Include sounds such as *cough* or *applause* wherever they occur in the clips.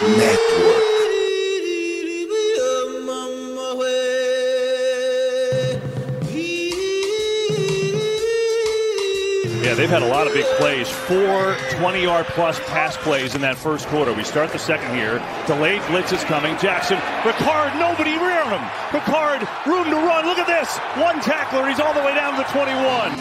Network. Yeah, they've had a lot of big plays. Four 20 yard plus pass plays in that first quarter. We start the second here. Delayed blitz is coming. Jackson, Ricard, nobody around him. Ricard, room to run. Look at this. One tackler. He's all the way down to the 21.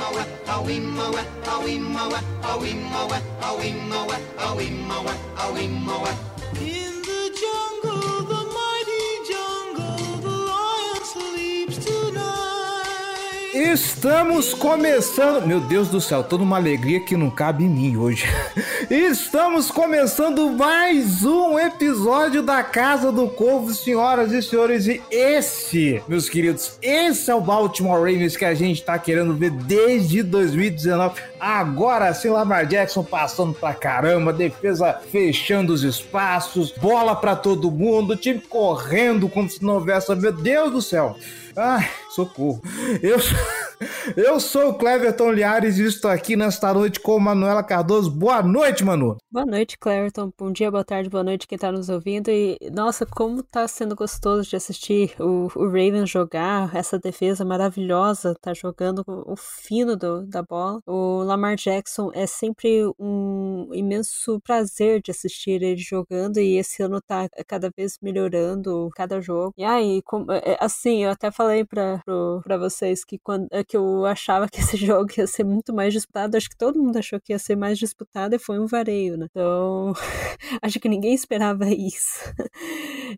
Estamos começando. Meu Deus do céu, toda uma alegria que não cabe em mim hoje. *laughs* Estamos começando mais um episódio da Casa do Corvo, senhoras e senhores. E esse, meus queridos, esse é o Baltimore Ravens que a gente tá querendo ver desde 2019. Agora sim, Lamar Jackson passando pra caramba, defesa fechando os espaços, bola pra todo mundo, time correndo como se não houvesse. Meu Deus do céu. Ai, socorro. Eu, *laughs* eu sou o Cleverton Liares e estou aqui nesta noite com Manuela Cardoso. Boa noite, Manu. Boa noite, Cleverton. Bom dia, boa tarde, boa noite quem tá nos ouvindo. E, nossa, como tá sendo gostoso de assistir o, o Ravens jogar, essa defesa maravilhosa, tá jogando o fino do, da bola. O Lamar Jackson é sempre um imenso prazer de assistir ele jogando e esse ano tá cada vez melhorando cada jogo. E aí, como- é, assim, eu até falei pra, pro- pra vocês que, quando, é que eu achava que esse *laughs* jogo ia ser muito mais disputado. Acho que todo mundo achou que ia ser mais disputado e foi um vareio, né? Então, *laughs* acho que ninguém esperava *laughs* isso.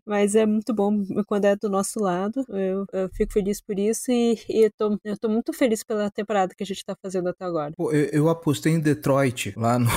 Mas é muito bom quando é do nosso lado. Eu, eu fico feliz por isso e, e eu, tô, eu tô muito feliz pela temporada que a gente tá fazendo até agora. Pô, eu, eu apostei em Detroit, lá no-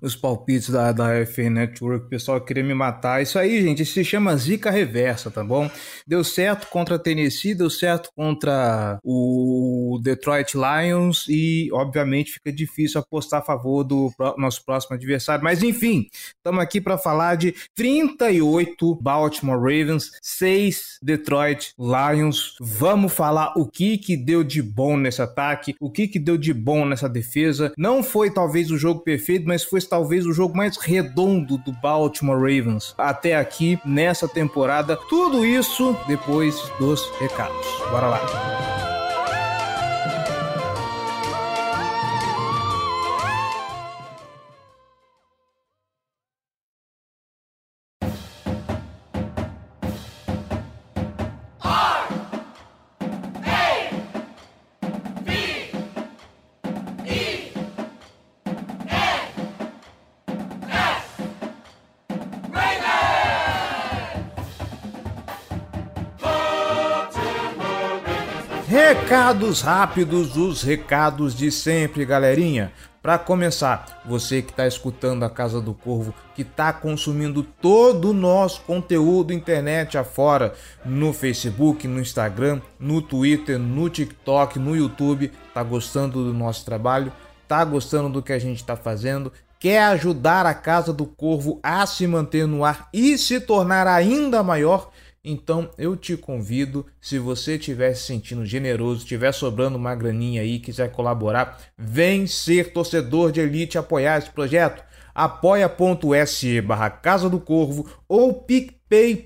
nos palpites da, da FA Network. O pessoal queria me matar. Isso aí, gente, se chama zica reversa, tá bom? Deu certo contra a Tennessee, deu certo contra o Detroit Lions e, obviamente, fica difícil apostar a favor do nosso próximo adversário. Mas, enfim, estamos aqui para falar de 38 Baltimore Ravens, 6 Detroit Lions. Vamos falar o que que deu de bom nesse ataque, o que que deu de bom nessa defesa. Não foi talvez o jogo perfeito, mas foi talvez o jogo mais redondo do Baltimore Ravens até aqui nessa temporada. Tudo isso depois dos recados. Bora lá. Recados rápidos, os recados de sempre, galerinha. Para começar, você que está escutando a Casa do Corvo, que está consumindo todo o nosso conteúdo internet afora, no Facebook, no Instagram, no Twitter, no TikTok, no YouTube, tá gostando do nosso trabalho? Tá gostando do que a gente está fazendo? Quer ajudar a Casa do Corvo a se manter no ar e se tornar ainda maior? Então eu te convido, se você estiver se sentindo generoso, estiver sobrando uma graninha aí, quiser colaborar, vem ser torcedor de elite apoiar esse projeto. apoia.se barra Casa do Corvo ou picpay.me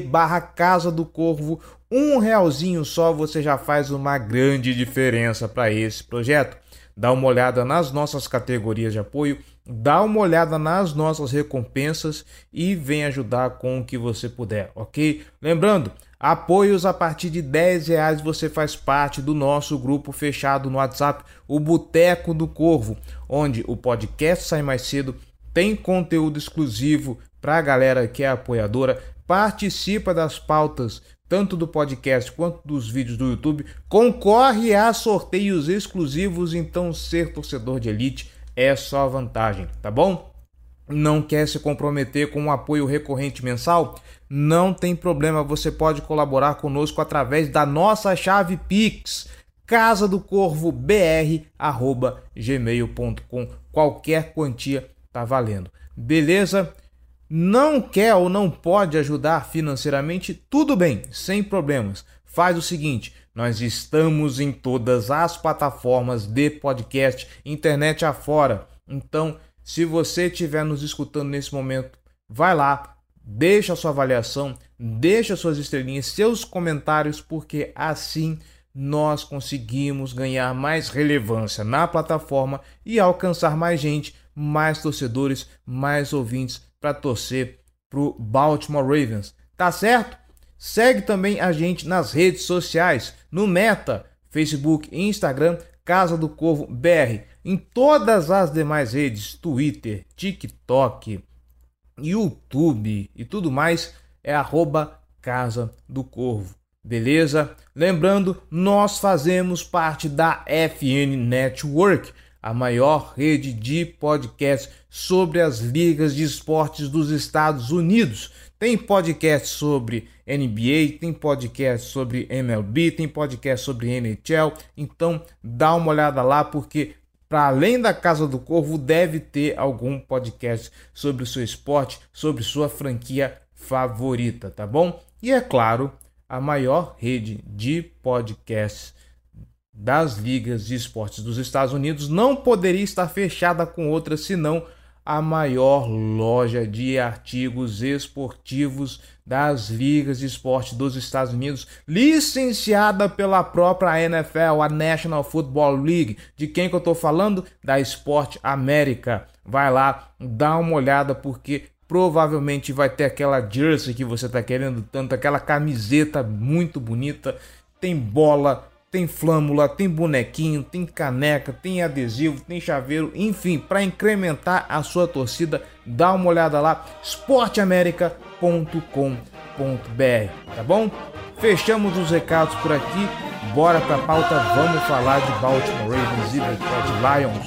barra Casa do Corvo. Um realzinho só você já faz uma grande diferença para esse projeto. Dá uma olhada nas nossas categorias de apoio, dá uma olhada nas nossas recompensas e vem ajudar com o que você puder, ok? Lembrando, apoios a partir de 10 reais você faz parte do nosso grupo fechado no WhatsApp, o Boteco do Corvo, onde o podcast sai mais cedo, tem conteúdo exclusivo para a galera que é apoiadora, participa das pautas tanto do podcast quanto dos vídeos do YouTube, concorre a sorteios exclusivos, então ser torcedor de elite é só vantagem, tá bom? Não quer se comprometer com um apoio recorrente mensal? Não tem problema, você pode colaborar conosco através da nossa chave Pix, casa do corvo br@gmail.com. Qualquer quantia tá valendo. Beleza? Não quer ou não pode ajudar financeiramente? Tudo bem, sem problemas. Faz o seguinte: nós estamos em todas as plataformas de podcast, internet afora. Então, se você estiver nos escutando nesse momento, vai lá, deixa a sua avaliação, deixa suas estrelinhas, seus comentários, porque assim nós conseguimos ganhar mais relevância na plataforma e alcançar mais gente, mais torcedores, mais ouvintes para torcer pro Baltimore Ravens. Tá certo? Segue também a gente nas redes sociais, no Meta, Facebook e Instagram, Casa do Corvo BR. Em todas as demais redes, Twitter, TikTok, YouTube e tudo mais, é arroba Casa do Corvo. Beleza? Lembrando, nós fazemos parte da FN Network, a maior rede de podcasts sobre as ligas de esportes dos Estados Unidos. Tem podcast sobre NBA, tem podcast sobre MLB, tem podcast sobre NHL. Então dá uma olhada lá porque para além da Casa do Corvo deve ter algum podcast sobre o seu esporte, sobre sua franquia favorita, tá bom? E é claro, a maior rede de podcasts das ligas de esportes dos Estados Unidos não poderia estar fechada com outra senão a maior loja de artigos esportivos das ligas de esporte dos Estados Unidos, licenciada pela própria NFL, a National Football League. De quem que eu estou falando? Da Sport América. Vai lá, dá uma olhada porque provavelmente vai ter aquela jersey que você está querendo tanto, aquela camiseta muito bonita, tem bola, tem flâmula, tem bonequinho, tem caneca, tem adesivo, tem chaveiro, enfim, para incrementar a sua torcida, dá uma olhada lá, esporteamerica.com.br, tá bom? Fechamos os recados por aqui, bora pra pauta, vamos falar de Baltimore Ravens e Detroit Lions.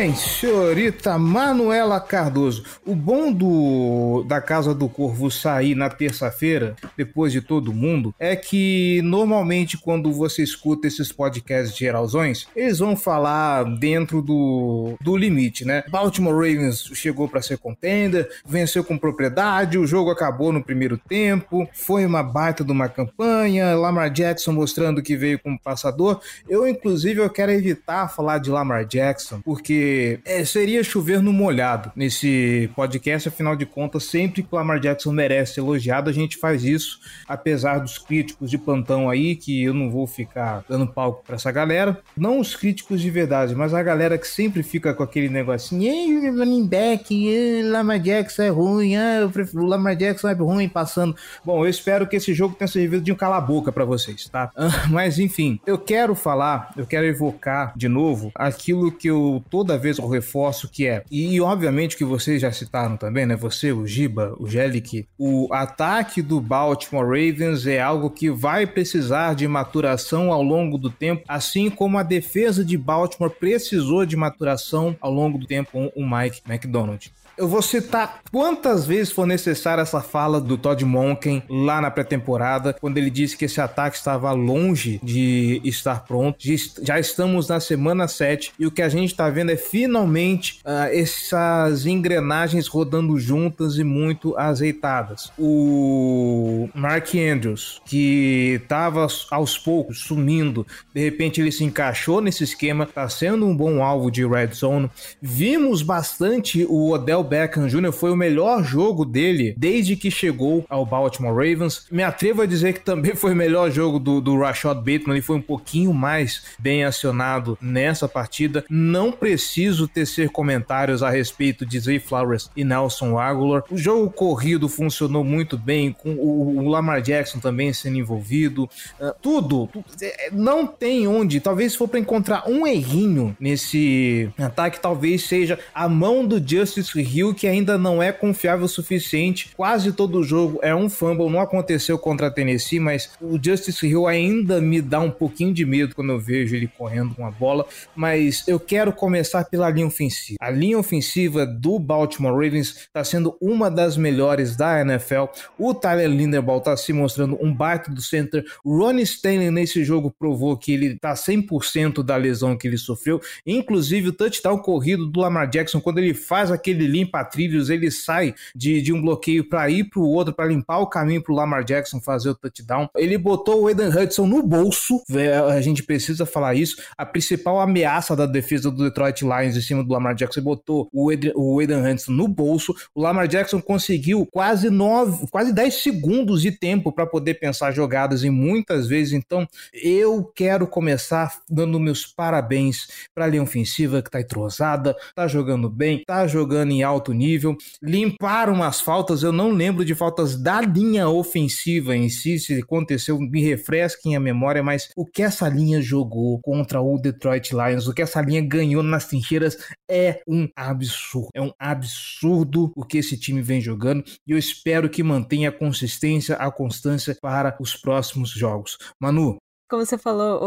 Bem, senhorita Manuela Cardoso. O bom do da Casa do Corvo sair na terça-feira, depois de todo mundo, é que normalmente quando você escuta esses podcasts geralzões, eles vão falar dentro do, do limite, né? Baltimore Ravens chegou para ser contender, venceu com propriedade, o jogo acabou no primeiro tempo, foi uma baita de uma campanha, Lamar Jackson mostrando que veio como passador. Eu, inclusive, eu quero evitar falar de Lamar Jackson, porque é, seria chover no molhado nesse podcast, afinal de contas, sempre que o Lamar Jackson merece ser elogiado, a gente faz isso, apesar dos críticos de plantão aí, que eu não vou ficar dando palco para essa galera. Não os críticos de verdade, mas a galera que sempre fica com aquele negocinho, ei, running back, Lamar Jackson é ruim, ah, eu prefiro, o Lamar Jackson é ruim passando. Bom, eu espero que esse jogo tenha servido de um cala-boca para vocês, tá? *laughs* Mas enfim, eu quero falar, eu quero evocar de novo aquilo que eu toda vez eu reforço que é, e obviamente que vocês já citaram também, né? Você, o Giba, o Gelik, o ataque do Baltimore Ravens é algo que vai precisar de maturação ao longo do tempo, assim como a defesa de Baltimore precisou de maturação ao longo do tempo com o Mike McDonald. Eu vou citar quantas vezes for necessária essa fala do Todd Monken lá na pré-temporada, quando ele disse que esse ataque estava longe de estar pronto. Já estamos na semana 7 e o que a gente está vendo é finalmente uh, essas engrenagens rodando juntas e muito azeitadas. O Mark Andrews, que estava aos poucos sumindo, de repente ele se encaixou nesse esquema, está sendo um bom alvo de red zone. Vimos bastante o Odell Beckham Jr. foi o melhor jogo dele desde que chegou ao Baltimore Ravens. Me atrevo a dizer que também foi o melhor jogo do, do Rashad Bateman, ele foi um pouquinho mais bem acionado nessa partida. Não preciso tecer comentários a respeito de Zay Flowers e Nelson Aguilar. O jogo corrido funcionou muito bem, com o, o Lamar Jackson também sendo envolvido. Uh, tudo, tudo, é, não tem onde, talvez se for para encontrar um errinho nesse ataque, talvez seja a mão do Justice Hill Hill, que ainda não é confiável o suficiente. Quase todo jogo é um fumble, não aconteceu contra a Tennessee, mas o Justice Hill ainda me dá um pouquinho de medo quando eu vejo ele correndo com a bola. Mas eu quero começar pela linha ofensiva. A linha ofensiva do Baltimore Ravens está sendo uma das melhores da NFL. O Tyler Linderbaum está se mostrando um baita do center. Ronnie Stanley nesse jogo provou que ele está 100% da lesão que ele sofreu. Inclusive o touchdown corrido do Lamar Jackson, quando ele faz aquele limpa-trilhos, ele sai de, de um bloqueio para ir para o outro, para limpar o caminho para o Lamar Jackson fazer o touchdown. Ele botou o Eden Hudson no bolso, a gente precisa falar isso. A principal ameaça da defesa do Detroit Lions em cima do Lamar Jackson botou o Eden, o Eden Hudson no bolso. O Lamar Jackson conseguiu quase nove, quase 10 segundos de tempo para poder pensar jogadas em muitas vezes. Então, eu quero começar dando meus parabéns para a linha ofensiva que está entrosada, está jogando bem, está jogando em alto nível. Limparam as faltas, eu não lembro de faltas da linha ofensiva em si, se aconteceu, me refresquem a memória, mas o que essa linha jogou contra o Detroit Lions, o que essa linha ganhou nas trincheiras é um absurdo. É um absurdo o que esse time vem jogando e eu espero que mantenha a consistência, a constância para os próximos jogos. Manu, como você falou,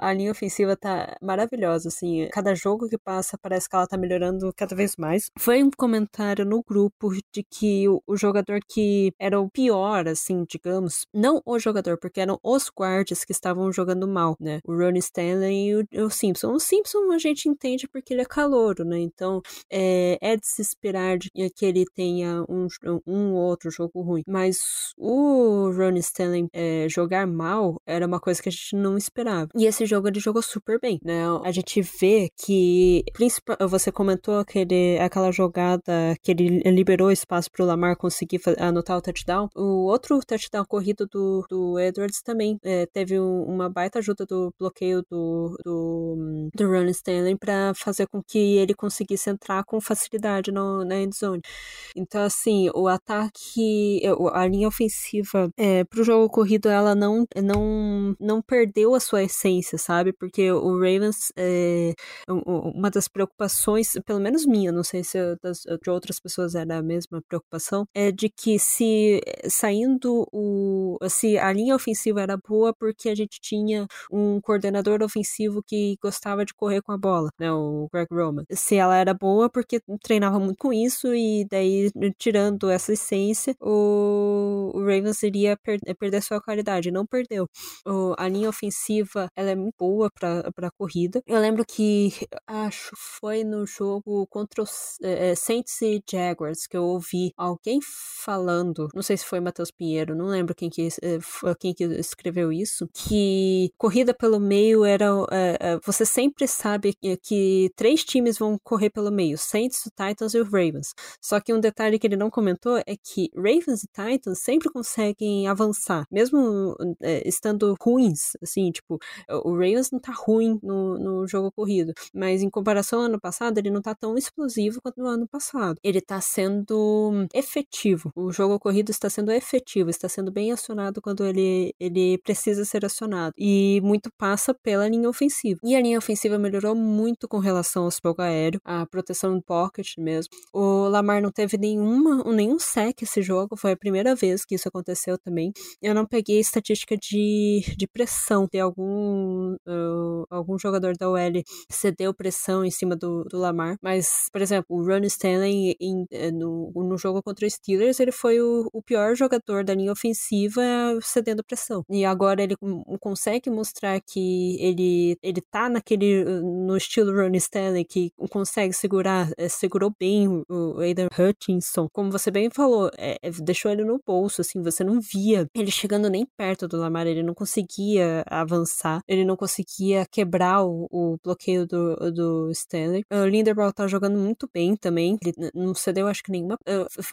a linha ofensiva tá maravilhosa, assim. Cada jogo que passa parece que ela tá melhorando cada vez mais. Foi um comentário no grupo de que o, jogador que era o pior, assim, digamos, não o jogador, porque eram os guardas que estavam jogando mal, né? O Ronnie Stanley e o, Simpson. O Simpson a gente entende porque ele é calouro, né? Então é, é de se esperar que ele tenha um, um outro jogo ruim. Mas o Ronnie Stanley é, jogar mal era uma coisa que a gente gente não esperava. E esse jogo ele jogou super bem, né? A gente vê que, você comentou aquele, aquela jogada que ele liberou espaço para o Lamar conseguir anotar o touchdown. O outro touchdown corrido do, do Edwards também é, teve um, uma baita ajuda do bloqueio do, do, do Ron Stanley para fazer com que ele conseguisse entrar com facilidade no, na endzone. Então, assim, o ataque, a linha ofensiva é, para o jogo corrido, ela não, não, não perdeu a sua essência, sabe? Porque o Ravens, é, uma das preocupações, pelo menos minha, não sei se das, de outras pessoas era a mesma preocupação, é de que se saindo o. se a linha ofensiva era boa porque a gente tinha um coordenador ofensivo que gostava de correr com a bola, né? O Greg Roman. Se ela era boa porque treinava muito com isso e daí, tirando essa essência, o, o Ravens iria per perder sua qualidade. Não perdeu. O, a linha ofensiva ela é muito boa para corrida. Eu lembro que acho foi no jogo contra os é, Saints e Jaguars que eu ouvi alguém falando, não sei se foi Matheus Pinheiro, não lembro quem que, é, quem que escreveu isso, que corrida pelo meio era é, você sempre sabe que, três times vão correr pelo meio, Saints, Titans e Ravens. Só que um detalhe que ele não comentou é que Ravens e Titans sempre conseguem avançar, mesmo é, estando ruins assim, tipo, o Ravens não tá ruim no, no jogo corrido, mas em comparação ao ano passado, ele não tá tão explosivo quanto no ano passado. Ele tá sendo efetivo. O jogo corrido está sendo efetivo, está sendo bem acionado quando ele, ele precisa ser acionado. E muito passa pela linha ofensiva. E a linha ofensiva melhorou muito com relação ao jogo aéreo, a proteção do pocket mesmo. O Lamar não teve nenhuma, nenhum sec esse jogo, foi a primeira vez que isso aconteceu também. Eu não peguei estatística de, de pressão pressão, ter algum, uh, algum jogador da OL cedeu pressão em cima do, do Lamar. Mas, por exemplo, o Ron Stanley em, eh, no, no jogo contra o Steelers, ele foi o, o pior jogador da linha ofensiva cedendo pressão. E agora ele consegue mostrar que ele, ele tá naquele, no estilo Ron Stanley, que consegue segurar, é, segurou bem o, Aiden Hutchinson. Como você bem falou, é, deixou ele no bolso, assim, você não via ele chegando nem perto do Lamar, ele não conseguia avançar. Ele não conseguia quebrar o, o bloqueio do, do Stanley. O Linderbaum tá jogando muito bem também. Ele não cedeu, acho que nenhuma.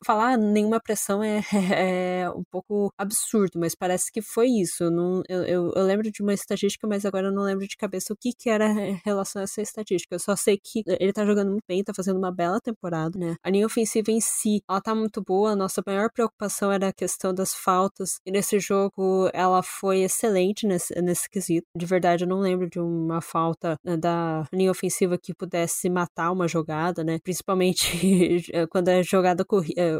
falar nenhuma pressão é, *laughs* é, um pouco absurdo, mas parece que foi isso. Eu, não, eu, eu, eu, lembro de uma estatística, mas agora eu não lembro de cabeça o que, que era em relação a essa estatística. Eu só sei que ele tá jogando muito bem, tá fazendo uma bela temporada, né? A linha ofensiva em si, ela tá muito boa. A nossa maior preocupação era a questão das faltas. E nesse jogo ela foi excelente nesse nesse, nesse quesito. De verdade, eu não lembro de uma falta né, da linha ofensiva que pudesse matar uma jogada, né? Principalmente *laughs* quando é jogada é,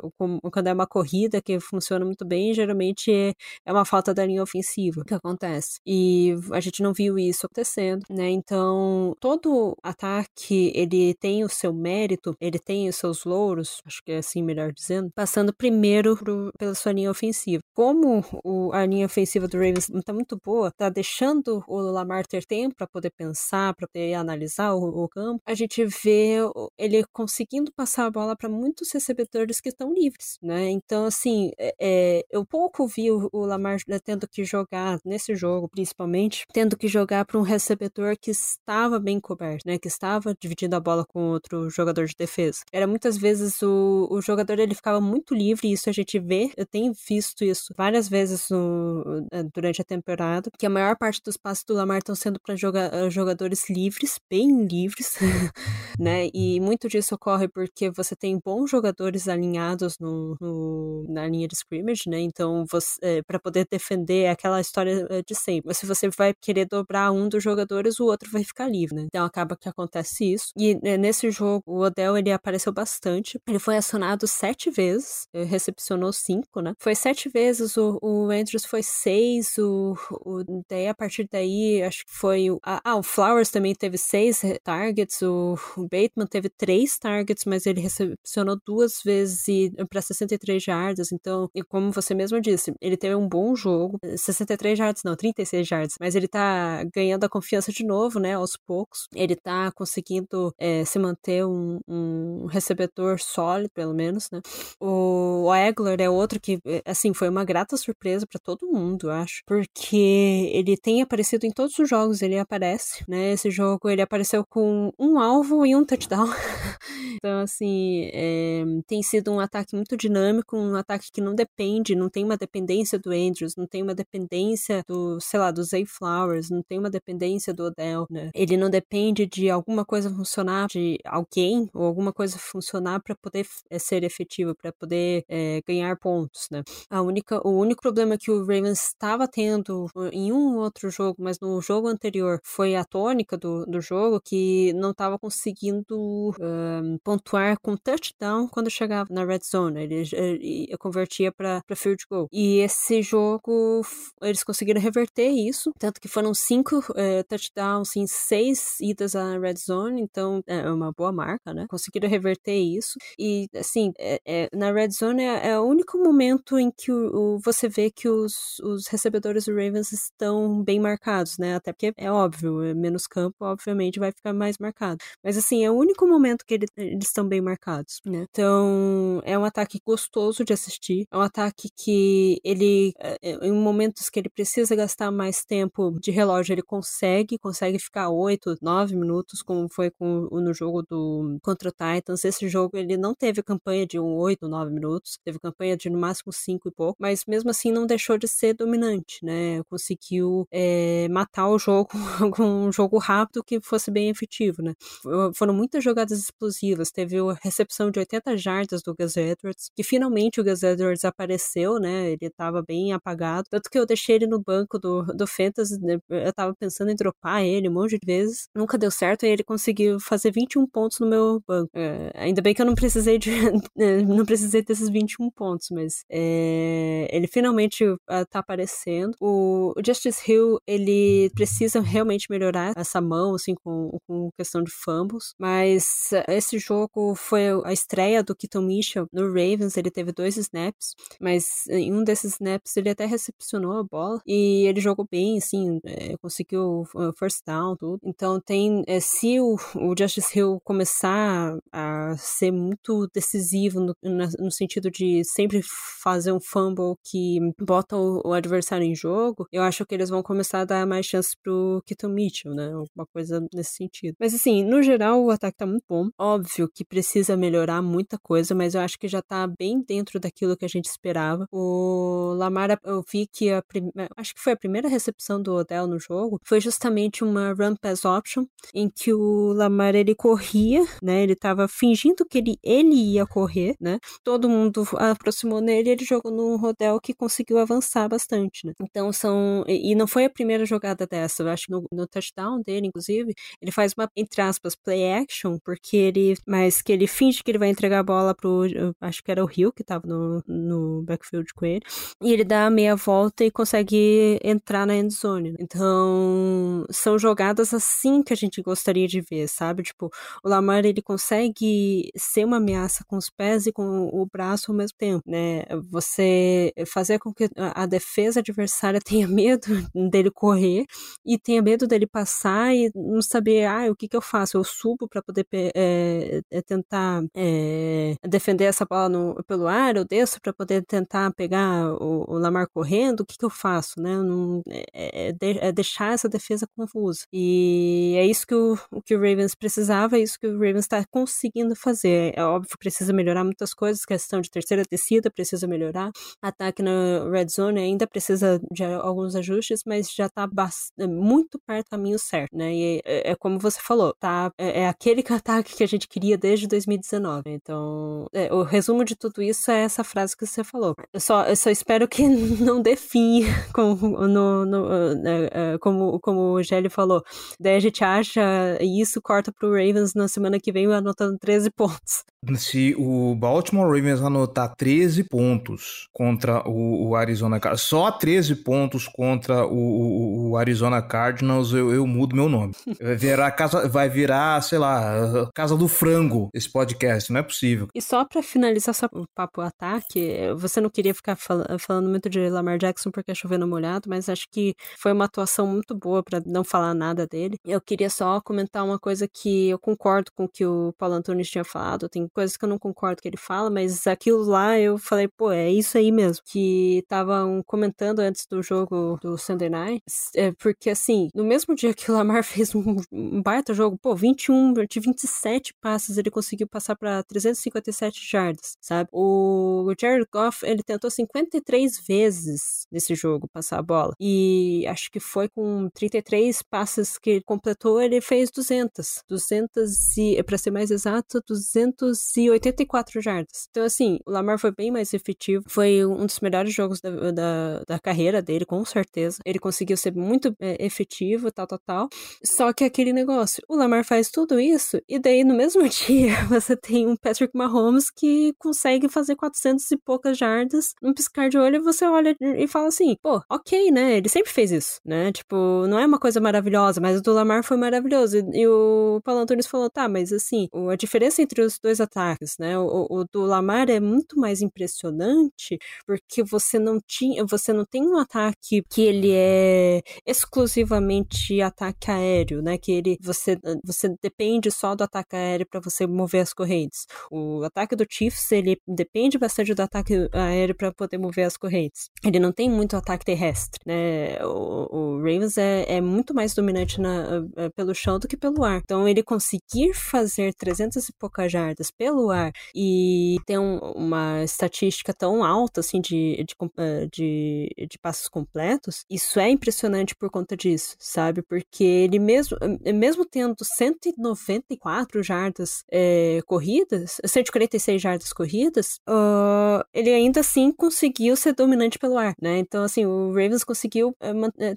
quando é uma corrida que funciona muito bem, geralmente é, é uma falta da linha ofensiva que acontece. E a gente não viu isso acontecendo, né? Então, todo ataque, ele tem o seu mérito, ele tem os seus louros, acho que é assim melhor dizendo, passando primeiro pro, pela sua linha ofensiva. Como o, a linha ofensiva do Ravens não tá muito boa, tá deixando o Lamar ter tempo para poder pensar, para poder analisar o, o, campo, a gente vê ele conseguindo passar a bola para muitos recebedores que estão livres, né? Então, assim, é, é, eu pouco vi o, o Lamar tendo que jogar nesse jogo, principalmente, tendo que jogar para um recebedor que estava bem coberto, né? Que estava dividindo a bola com outro jogador de defesa. Era muitas vezes o, o jogador ele ficava muito livre, e isso a gente vê, eu tenho visto isso várias vezes no, eh, durante a temporada, que a maior parte dos passos do Lamar estão sendo para joga, eh, jogadores livres, bem livres, *laughs* né? E muito disso ocorre porque você tem bons jogadores alinhados no, no na linha de scrimmage, né? Então, é, para poder defender aquela história de sempre. Se você vai querer dobrar um dos jogadores, o outro vai ficar livre, né? Então acaba que acontece isso. E né, nesse jogo, o Odell ele apareceu bastante. Ele foi acionado sete vezes, recepcionou cinco, né? Foi sete vezes, o, o Andrews foi seis, o, o, daí a partir daí, acho que foi. Ah, o Flowers também teve seis targets, o, Bateman teve três targets, mas ele recepcionou duas vezes para 63 jardas. Então, como você mesmo disse, ele teve um bom jogo. 63 jardas, não, 36 jardas. Mas ele tá ganhando a confiança de novo, né? Aos poucos. Ele tá conseguindo é, se manter um, um recebedor sólido, pelo menos, né? O, Egler é outro que, assim, foi uma grata surpresa para todo mundo, eu acho. Porque ele tem aparecido em todos os jogos, ele aparece, né? Esse jogo ele apareceu com um alvo e um touchdown. *laughs* então, assim, é, tem sido um ataque muito dinâmico, um ataque que não depende, não tem uma dependência do Andrews, não tem uma dependência do, sei lá, do Zay Flowers, não tem uma dependência do Odell, né? Ele não depende de alguma coisa funcionar, de alguém ou alguma coisa funcionar para poder é, ser efetivo, para poder é, ganhar pontos, né? A única, o único problema que o Ravens estava tendo em um outro jogo, mas no jogo anterior, foi a tônica do, do jogo que não estava conseguindo um, pontuar com touchdown quando chegava na red zone. Ele, ele convertia para field goal. E esse jogo eles conseguiram reverter isso, tanto que foram cinco é, touchdowns em seis idas à red zone, então é uma boa marca, né? Conseguiram reverter isso. E assim, é, é, na red zone é, é, o único momento em que o, o, você vê que os, os recebedores do Ravens estão bem marcados, né? Até porque é óbvio, é menos campo, obviamente, vai ficar mais marcado. Mas assim, é o único momento que ele, eles estão bem marcados, né? Então, é um ataque gostoso de assistir. É um ataque que ele, em momentos que ele precisa gastar mais tempo de relógio, ele consegue, consegue ficar 8, 9 minutos, como foi com, no jogo do contra o Titans. Esse jogo ele não teve campanha de um 8, 9 minutos, teve campanha de no máximo 5 e pouco, mas mesmo assim não deixou de ser dominante, né? Conseguiu é, matar o jogo *laughs* com um jogo rápido que fosse bem efetivo, né? Foram muitas jogadas explosivas, teve a recepção de 80 jardas do Gus Edwards, que finalmente o Gus Edwards apareceu, né? Ele estava bem apagado, tanto que eu deixei ele no banco do, do Fantasy, né? eu tava pensando em dropar ele um monte de vezes, nunca deu certo e ele conseguiu fazer 21 pontos no meu banco. É, ainda bem que eu não precisei de é, *laughs* não precisei desses 21 pontos, mas é, ele finalmente uh, tá aparecendo. O, o, Justice Hill, ele precisa realmente melhorar essa mão, assim, com, com questão de fumbles, mas esse jogo foi a estreia do Keaton Mitchell no Ravens, ele teve dois snaps, mas em um desses snaps ele até recepcionou a bola e ele jogou bem, assim, é, conseguiu first down, tudo. Então tem, é, se o, o Justice Hill começar a ser muito decisivo no, no, sentido de sempre fazer um fumble que bota o, o, adversário em jogo, eu acho que eles vão começar a dar mais chances pro Keaton Mitchell, né? Alguma coisa nesse sentido. Mas assim, no geral, o ataque tá muito bom. Óbvio que precisa melhorar muita coisa, mas eu acho que já tá bem dentro daquilo aquilo que a gente esperava. O Lamar, eu vi que a prim... acho que foi a primeira recepção do Odell no jogo, foi justamente uma run pass option, em que o Lamar ele corria, né? Ele tava fingindo que ele, ele ia correr, né? Todo mundo aproximou nele e ele jogou no Rodel que conseguiu avançar bastante, né? Então são. E não foi a primeira jogada dessa, eu acho que no, no touchdown dele, inclusive, ele faz uma, entre aspas, play action, porque ele. Mas que ele finge que ele vai entregar a bola pro. Acho que era o Rio que tava no, no backfield com ele. E ele dá a meia volta e consegue entrar na end zone. Então, são jogadas assim que a gente gostaria de ver, sabe? Tipo, o Lamar ele consegue ser uma ameaça com os pés e com o braço ao mesmo tempo, né? Você fazer com que a defesa adversária tenha medo *laughs* dele correr e tenha medo dele passar e não saber, ah, o que que eu faço? Eu subo para poder é, tentar é, defender essa bola no, pelo ar, eu desço para poder tentar pegar o, o, Lamar correndo, o que que eu faço, né? Não, é, é, deixar essa defesa confusa. E é isso que o, que o Ravens precisava, é isso que o Ravens está conseguindo fazer. É óbvio precisa melhorar muitas coisas, questão de terceira descida precisa melhorar, ataque na red zone ainda precisa de alguns ajustes, mas já está é muito perto do caminho certo, né? E é, é como você falou, tá? É, é, aquele *laughs* ataque que a gente queria desde 2019. Então, é, o resumo de tudo isso é essa frase que você falou. Eu só, eu só espero que *laughs* não define *laughs* como, no, no, né, é, como, como o Gelli falou. Daí a gente acha isso, corta pro Ravens na semana que vem anotando 13 pontos. Se o Baltimore Ravens anotar 13 pontos contra o, o Arizona Cardinals, só 13 pontos contra o, o, o Arizona Cardinals, eu, eu, mudo meu nome. *laughs* Vai virar, casa, vai virar, sei lá, Casa do Frango esse podcast, não é possível. E só para finalizar o papo ataque, você não queria ficar fal falando muito de Lamar Jackson porque é chovendo molhado, mas acho que foi uma atuação muito boa para não falar nada dele. Eu queria só comentar uma coisa que eu concordo com o que o Paulo Antunes tinha falado, tem coisas que eu não concordo que ele fala, mas aquilo lá eu falei, pô, é isso aí mesmo. Que estavam comentando antes do jogo do Sunday Night, é porque assim, no mesmo dia que o Lamar *laughs* fez um, um baita jogo, pô, 21 de 27 passes ele conseguiu passar para 357 jardas, sabe? O Jared Goff, ele tentou 53 vezes nesse jogo passar a bola. E acho que foi com 33 passes que ele completou, ele fez 200. 200 e, para ser mais exato, 200 284 jardas. Então, assim, o Lamar foi bem mais efetivo. Foi um dos melhores jogos da, da, da carreira dele, com certeza. Ele conseguiu ser muito é, efetivo, tal, tal, tal. Só que aquele negócio, o Lamar faz tudo isso, e daí no mesmo *laughs* dia você tem um Patrick Mahomes que consegue fazer 400 e poucas jardas num piscar de olho você olha e fala assim, pô, ok, né? Ele sempre fez isso, né? Tipo, não é uma coisa maravilhosa, mas o do Lamar foi maravilhoso. E, e o Paulo Antunes falou, tá, mas assim, a diferença entre os dois ataques ataques, né? O, o, do Lamar é muito mais impressionante porque você não tinha, você não tem um ataque que ele é exclusivamente ataque aéreo, né? Que ele você você depende só do ataque aéreo para você mover as correntes. O ataque do Chiefs ele depende bastante do ataque aéreo para poder mover as correntes. Ele não tem muito ataque terrestre, né? O, o Ravens é, é muito mais dominante na, é, pelo chão do que pelo ar. Então ele conseguir fazer 300 e poucas jardas pelo ar e ter um, uma estatística tão alta assim de, de, eh, de, de, passos completos, isso é impressionante por conta disso, sabe? Porque ele mesmo, eh, mesmo tendo 194 jardas é, corridas, 146 jardas corridas, uh, ele ainda assim conseguiu ser dominante pelo ar, né? Então, assim, o Ravens conseguiu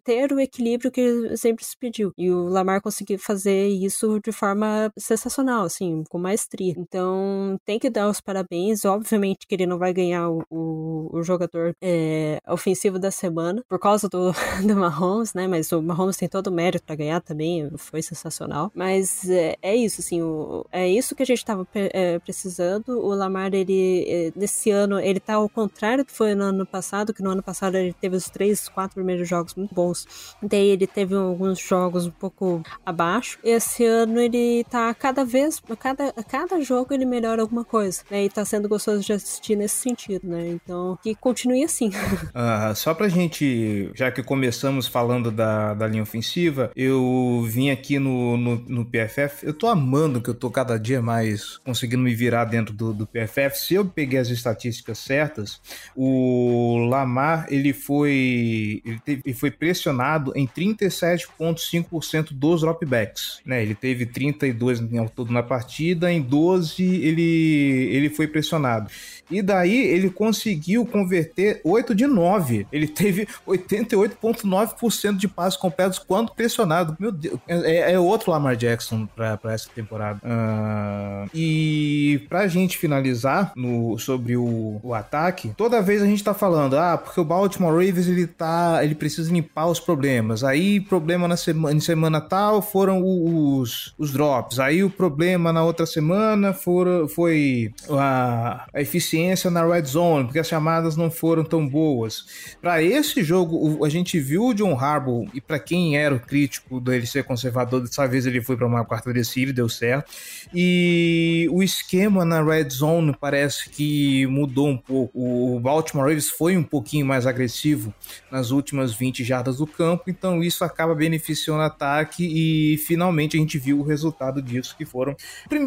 ter o equilíbrio que sempre se pediu. E o Lamar conseguiu fazer isso de forma sensacional, assim, com maestria. Então, então, tem que dar os parabéns. Obviamente que ele não vai ganhar o, o, o jogador é, ofensivo da semana por causa do, *laughs* do Mahomes, né? Mas o Mahomes tem todo o mérito para ganhar também, foi sensacional. Mas é, é isso, assim, o, é isso que a gente estava é, precisando. O Lamar, ele, é, nesse ano, ele tá ao contrário do que foi no ano passado, que no ano passado ele teve os três, quatro primeiros jogos muito bons. Daí ele teve alguns jogos um pouco abaixo. Esse ano ele tá cada vez, cada, cada jogo ele melhora alguma coisa, né? E tá sendo gostoso de assistir nesse sentido, né? Então, que continue assim. uh, *laughs* só pra gente, já que começamos falando da, da linha ofensiva, eu vim aqui no, no, no PFF, eu tô amando que eu tô cada dia mais conseguindo me virar dentro do, do PFF. Se eu peguei as estatísticas certas, o Lamar ele foi ele, teve, ele foi pressionado em 37,5% dos dropbacks, né? Ele teve 32 ao todo na partida, em 12 ele ele foi pressionado. E daí ele conseguiu converter 8 de 9. Ele teve 88,9% de passes completos quando pressionado. Meu Deus, é, é outro Lamar Jackson para essa temporada. Uh, e pra gente finalizar no, sobre o, o, ataque, toda vez a gente tá falando, ah, porque o Baltimore Ravens ele tá, ele precisa limpar os problemas. Aí problema na semana, em semana tal foram os, os drops. Aí o problema na outra semana foram, foi a, a eficiência na red zone, porque as chamadas não foram tão boas. Para esse jogo, a gente viu o John Harbaugh e para quem era o crítico dele ser conservador, dessa vez ele foi para uma quarta descida, deu certo. E o esquema na red zone parece que mudou um pouco. O Baltimore Ravens foi um pouquinho mais agressivo nas últimas 20 jardas do campo, então isso acaba beneficiando o ataque e finalmente a gente viu o resultado disso que foram.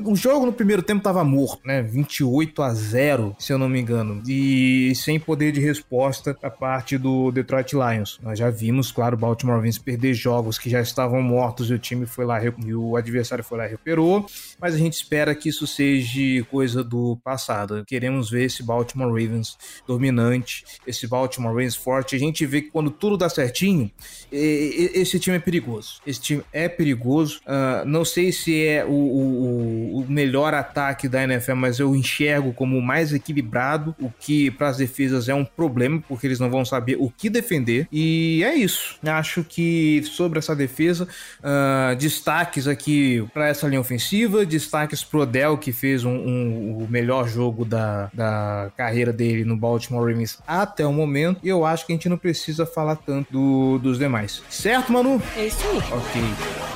O jogo no primeiro tempo estava morto, né? 28 a 0, se eu não me engano, e sem poder de resposta a parte do Detroit Lions. Nós já vimos, claro, o Baltimore Ravens perder jogos que já estavam mortos e o time foi lá e o adversário foi lá e recuperou, mas a gente espera que isso seja coisa do passado. Queremos ver esse Baltimore Ravens dominante, esse Baltimore Ravens forte. A gente vê que quando tudo dá certinho, esse time é perigoso. Esse time é perigoso. Uh, não sei se é o, o, o, melhor ataque da NFL, mas eu enxergo como mais equilibrado, o que para as defesas é um problema, porque eles não vão saber o que defender. E é isso. Acho que sobre essa defesa, uh, destaques aqui para essa linha ofensiva, destaques pro Odell, que fez um, um, o melhor jogo da, da carreira dele no Baltimore Ravens até o momento. E eu acho que a gente não precisa falar tanto do, dos demais. Certo, Manu? É isso aí. Ok.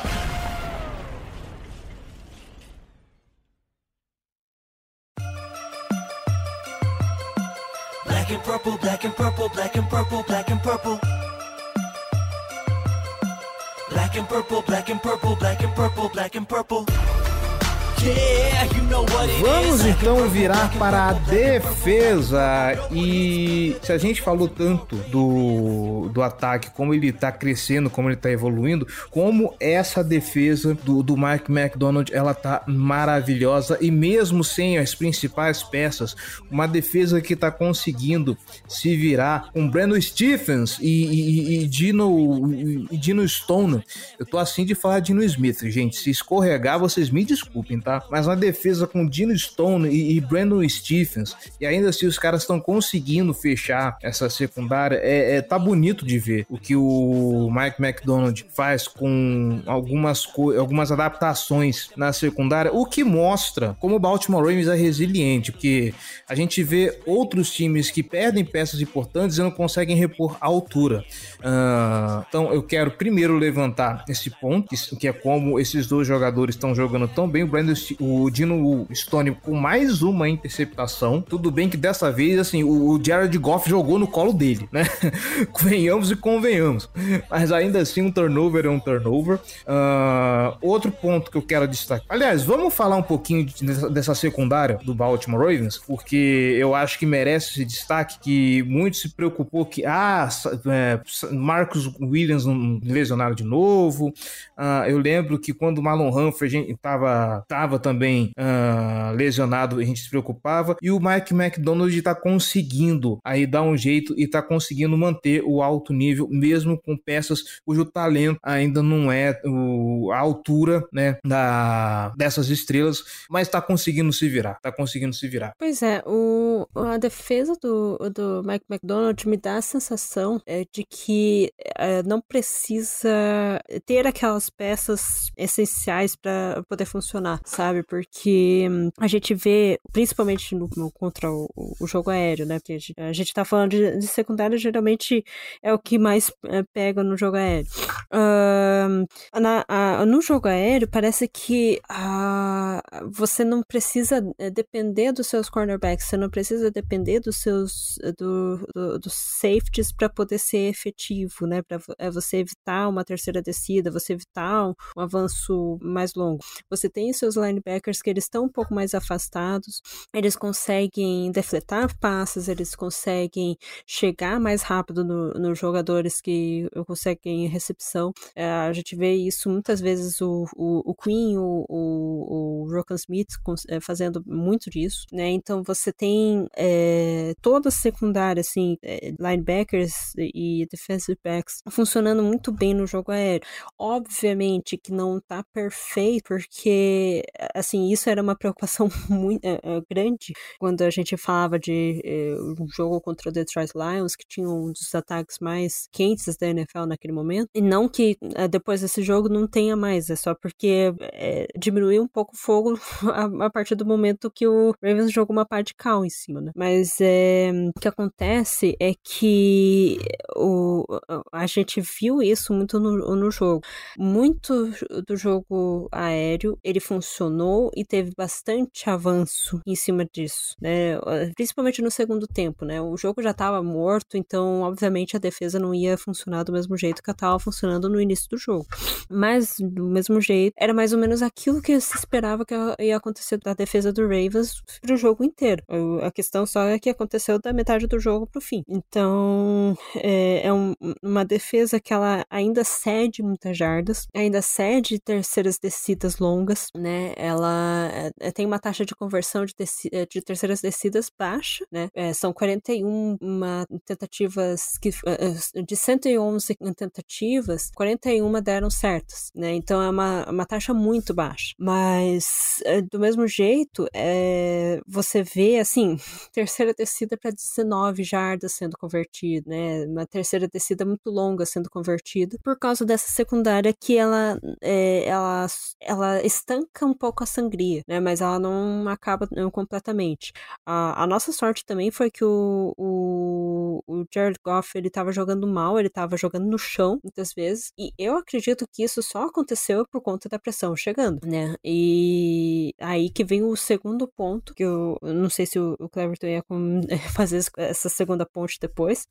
And purple, black and purple, black and purple, black and purple. Black and purple, black and purple, black and purple, black and purple. Vamos então virar para a defesa. E se a gente falou tanto do, do ataque, como ele tá crescendo, como ele tá evoluindo, como essa defesa do, do Mike McDonald ela tá maravilhosa. E mesmo sem as principais peças, uma defesa que tá conseguindo se virar com Brandon Stephens e, e, e Dino, e Dino Stone. Eu tô assim de falar Dino Smith, gente. Se escorregar, vocês me desculpem, tá? Mas uma defesa com Dino Stone e, e Brandon Stephens, e ainda assim os caras estão conseguindo fechar essa secundária, é, é, tá bonito de ver o que o Mike McDonald faz com algumas, algumas adaptações na secundária, o que mostra como o Baltimore Ravens é resiliente, porque a gente vê outros times que perdem peças importantes e não conseguem repor a altura. Uh, então eu quero primeiro levantar esse ponto, que é como esses dois jogadores estão jogando tão bem. O Brandon o Dino Stone com mais uma interceptação. Tudo bem que dessa vez, assim, o Jared Goff jogou no colo dele, né? *laughs* Venhamos e convenhamos. Mas ainda assim, um turnover é um turnover. Uh, outro ponto que eu quero destacar. Aliás, vamos falar um pouquinho dessa, dessa secundária do Baltimore Ravens, porque eu acho que merece esse destaque. Que muito se preocupou que, ah, é, Marcos Williams lesionado de novo. Uh, eu lembro que quando o Marlon Humphrey estava tava também uh, lesionado, a gente se preocupava. E o Mike McDonald está conseguindo aí dar um jeito e está conseguindo manter o alto nível, mesmo com peças cujo talento ainda não é o, a altura né, da, dessas estrelas, mas está conseguindo se virar. Está conseguindo se virar. Pois é, o, a defesa do, do Mike McDonald me dá a sensação é, de que é, não precisa ter aquelas peças essenciais para poder funcionar, sabe? Porque hum, a gente vê, principalmente no, no contra o, o, jogo aéreo, né? Porque a gente, a gente tá falando de, de secundária, geralmente é o que mais é, pega no jogo aéreo. Uh, na, a, no jogo aéreo, parece que uh, você não precisa é, depender dos seus cornerbacks, você não precisa depender dos seus do, do, dos safeties para poder ser efetivo, né? Para é você evitar uma terceira descida, você evitar um, um avanço mais longo. Você tem seus linebackers que eles estão um pouco mais afastados, eles conseguem defletar passes, eles conseguem chegar mais rápido nos no jogadores que conseguem recepção. É, a gente vê isso muitas vezes o, o, o Queen, o, o, o Smith é, fazendo muito disso, né? Então você tem é, toda a secundária, assim, linebackers e defensive backs funcionando muito bem no jogo aéreo. Obviamente que não tá perfeito, porque, assim, isso era uma preocupação muito é, é, grande quando a gente falava de um jogo contra o Detroit Lions, que tinha um dos ataques mais quentes da NFL naquele momento. E não que depois desse jogo não tenha mais, é só porque diminuiu um pouco o fogo *laughs* a, a, partir do momento que o Ravens jogou uma parte de cal em cima, né? Mas o que acontece é que o, a gente viu isso muito no, no jogo. Muito do jogo aéreo, ele funcionou e teve bastante avanço em cima disso, né? Principalmente no segundo tempo, né? O jogo já estava morto, então, obviamente, a defesa não ia funcionar do mesmo jeito que estava funcionando no início do jogo. Mas, do mesmo jeito, era mais ou menos aquilo que se esperava que ia acontecer da defesa do Ravens pro jogo inteiro. A questão só é que aconteceu da metade do jogo pro fim. Então, é, é um, uma defesa que ela ainda cede muitas jardas, ainda cede terceiras descidas longas, né? Ela é, tem uma taxa de conversão de, é, de terceiras descidas baixa, né? É, são 41 uma, tentativas que é, de 111 tentativas, 41 deram certas, né? Então é uma, uma taxa muito baixa. Mas do mesmo jeito, é, você vê assim, *laughs* terceira descida para 19 jardas sendo convertida, né? Uma terceira descida muito longa sendo convertida por causa dessa secundária que ela é, ela ela estanca um pouco a sangria, né? Mas ela não acaba não, completamente. A, a, nossa sorte também foi que o, o, o Jared Goff ele estava jogando mal, ele estava jogando no chão muitas vezes e eu acredito que isso só aconteceu por conta da pressão chegando, né? E aí que vem o segundo ponto que eu, eu não sei se o, o Cleverton ia *laughs* fazer essa segunda ponte depois,